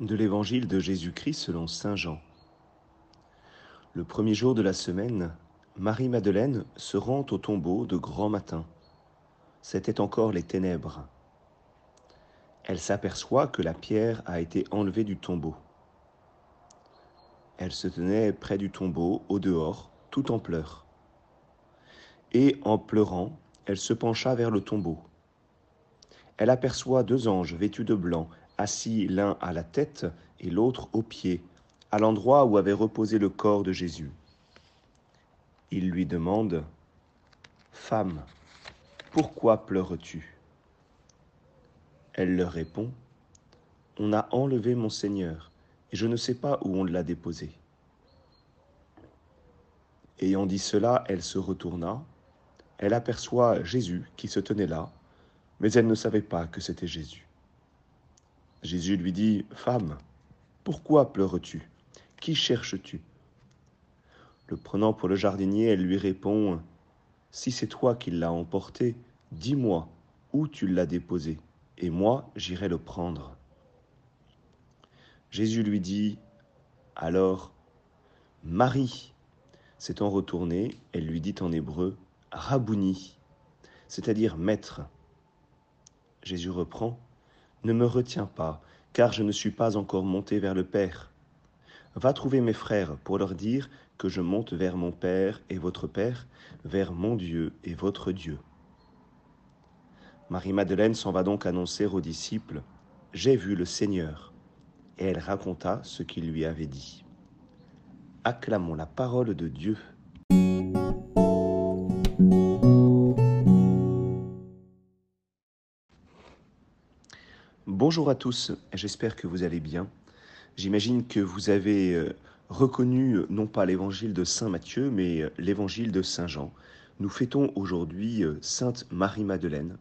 de l'évangile de Jésus-Christ selon Saint Jean. Le premier jour de la semaine, Marie-Madeleine se rend au tombeau de grand matin. C'étaient encore les ténèbres. Elle s'aperçoit que la pierre a été enlevée du tombeau. Elle se tenait près du tombeau, au dehors, tout en pleurs. Et en pleurant, elle se pencha vers le tombeau. Elle aperçoit deux anges vêtus de blanc, assis l'un à la tête et l'autre aux pieds, à l'endroit où avait reposé le corps de Jésus. Il lui demande, Femme, pourquoi pleures-tu? Elle leur répond, On a enlevé mon Seigneur, et je ne sais pas où on l'a déposé. Ayant dit cela, elle se retourna, elle aperçoit Jésus qui se tenait là, mais elle ne savait pas que c'était Jésus. Jésus lui dit, Femme, pourquoi pleures-tu? Qui cherches-tu? Le prenant pour le jardinier, elle lui répond, Si c'est toi qui l'as emporté, dis-moi où tu l'as déposé, et moi j'irai le prendre. Jésus lui dit, alors, Marie. S'étant retournée, elle lui dit en hébreu, Rabouni, c'est-à-dire maître. Jésus reprend, ne me retiens pas, car je ne suis pas encore monté vers le Père. Va trouver mes frères pour leur dire que je monte vers mon Père et votre Père, vers mon Dieu et votre Dieu. Marie-Madeleine s'en va donc annoncer aux disciples, J'ai vu le Seigneur. Et elle raconta ce qu'il lui avait dit. Acclamons la parole de Dieu. Bonjour à tous, j'espère que vous allez bien. J'imagine que vous avez euh, reconnu euh, non pas l'évangile de Saint Matthieu, mais euh, l'évangile de Saint Jean. Nous fêtons aujourd'hui Sainte Marie-Madeleine.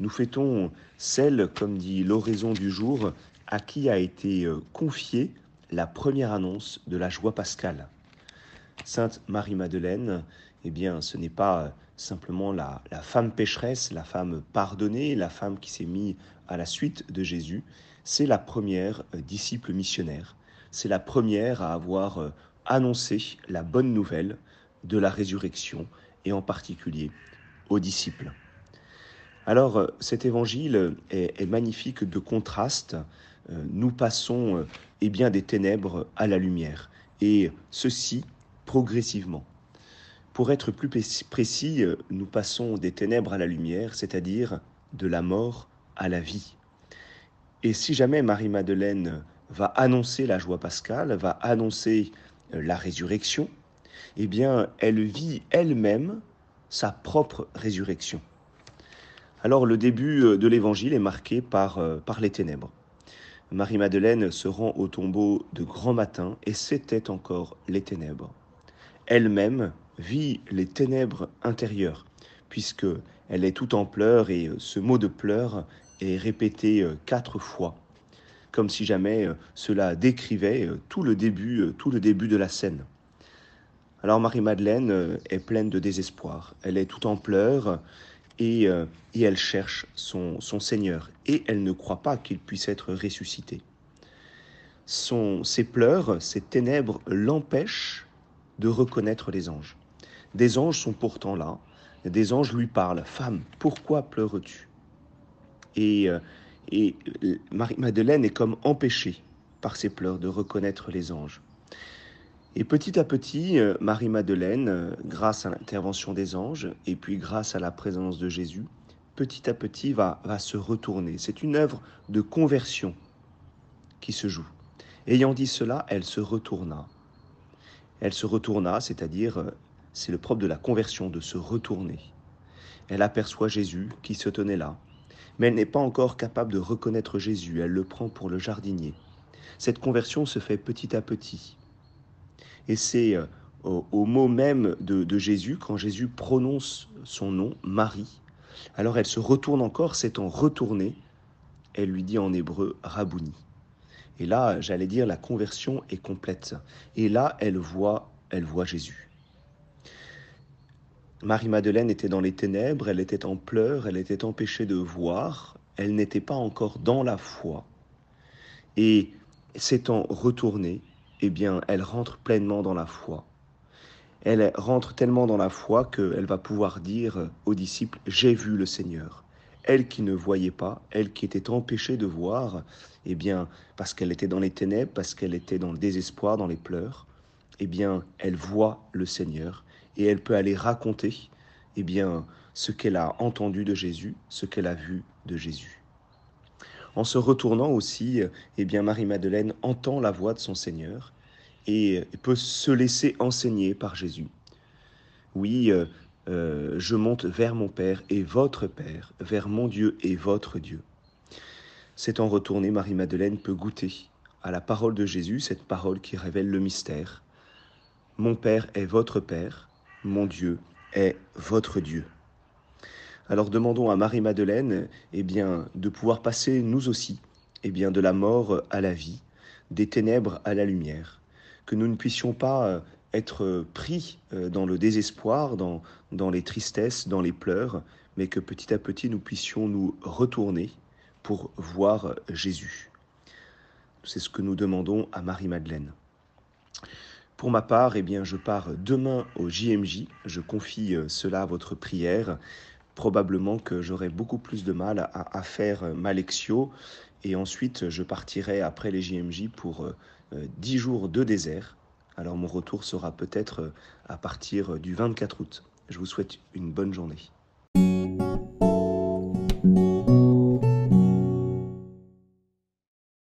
Nous fêtons celle, comme dit l'oraison du jour, à qui a été confiée la première annonce de la joie pascale. Sainte Marie-Madeleine, eh bien, ce n'est pas simplement la, femme pécheresse, la femme pardonnée, la femme qui s'est mise à la suite de Jésus, c'est la première euh, disciple missionnaire. C'est la première à avoir euh, annoncé la bonne nouvelle de la résurrection et en particulier aux disciples. Alors euh, cet évangile est, magnifique de contraste. Nous passons eh bien, des ténèbres à la lumière et ceci progressivement. Pour être plus précis, nous passons des ténèbres à la lumière, c'est-à-dire de la mort à la vie. Et si jamais Marie-Madeleine va annoncer la joie pascale, va annoncer euh, la résurrection, eh bien, elle vit elle-même sa propre résurrection. Alors le début euh, de l'évangile est marqué par, par les ténèbres. Marie-Madeleine se rend au tombeau de grand matin et c'était encore les ténèbres. Elle-même vit les ténèbres intérieures, puisque elle est tout en pleurs et euh, ce mot de pleurs est répété euh, quatre fois, comme si jamais euh, cela décrivait tout le début, tout le début de la scène. Alors Marie-Madeleine est pleine de désespoir, elle est tout en pleurs et, et elle cherche son, son, Seigneur et elle ne croit pas qu'il puisse être ressuscité. Son, ses pleurs, ses ténèbres l'empêchent de reconnaître les anges. Des anges sont pourtant là. Des anges lui parlent. Femme, pourquoi pleures-tu? Et, euh, et Marie-Madeleine est comme empêchée par ses pleurs de reconnaître les anges. Et petit à petit, euh, Marie-Madeleine, euh, grâce à l'intervention des anges et puis grâce à la présence de Jésus, petit à petit va, va se retourner. C'est une œuvre de conversion qui se joue. Ayant dit cela, elle se retourna. Elle se retourna, c'est-à-dire c'est le propre de la conversion, de se retourner. Elle aperçoit Jésus qui se tenait là, mais elle n'est pas encore capable de reconnaître Jésus, elle le prend pour le jardinier. Cette conversion se fait petit à petit. Et c'est euh, au, mot même de, Jésus, quand Jésus prononce son nom, Marie, alors elle se retourne encore, s'étant retournée, elle lui dit en hébreu Rabouni. Et là, j'allais dire, la conversion est complète. Et là, elle voit, elle voit Jésus. Marie-Madeleine était dans les ténèbres, elle était en pleurs, elle était empêchée de voir, elle n'était pas encore dans la foi. Et s'étant retournée, eh bien, elle rentre pleinement dans la foi. Elle rentre tellement dans la foi qu'elle va pouvoir dire aux disciples, j'ai vu le Seigneur. Elle qui ne voyait pas, elle qui était empêchée de voir, eh bien, parce qu'elle était dans les ténèbres, parce qu'elle était dans le désespoir, dans les pleurs, eh bien, elle voit le Seigneur et elle peut aller raconter, eh bien, ce qu'elle a entendu de Jésus, ce qu'elle a vu de Jésus. En se retournant aussi, eh bien, Marie-Madeleine entend la voix de son Seigneur et peut se laisser enseigner par Jésus. Oui, euh, euh, je monte vers mon Père et votre Père, vers mon Dieu et votre Dieu. S'étant retournée, Marie-Madeleine peut goûter à la parole de Jésus, cette parole qui révèle le mystère. Mon Père est votre Père, mon Dieu est votre Dieu. Alors demandons à Marie-Madeleine eh bien, de pouvoir passer, nous aussi, eh bien, de la mort à la vie, des ténèbres à la lumière, que nous ne puissions pas euh, être pris euh, dans le désespoir, dans, dans les tristesses, dans les pleurs, mais que petit à petit nous puissions nous retourner pour voir Jésus. C'est ce que nous demandons à Marie-Madeleine. Pour ma part, eh bien, je pars demain au JMJ. Je confie euh, cela à votre prière. Probablement que j'aurai beaucoup plus de mal à, faire ma lectio. Et ensuite, je partirai après les JMJ pour 10 euh, jours de désert. Alors mon retour sera peut-être euh, à partir du 24 août. Je vous souhaite une bonne journée.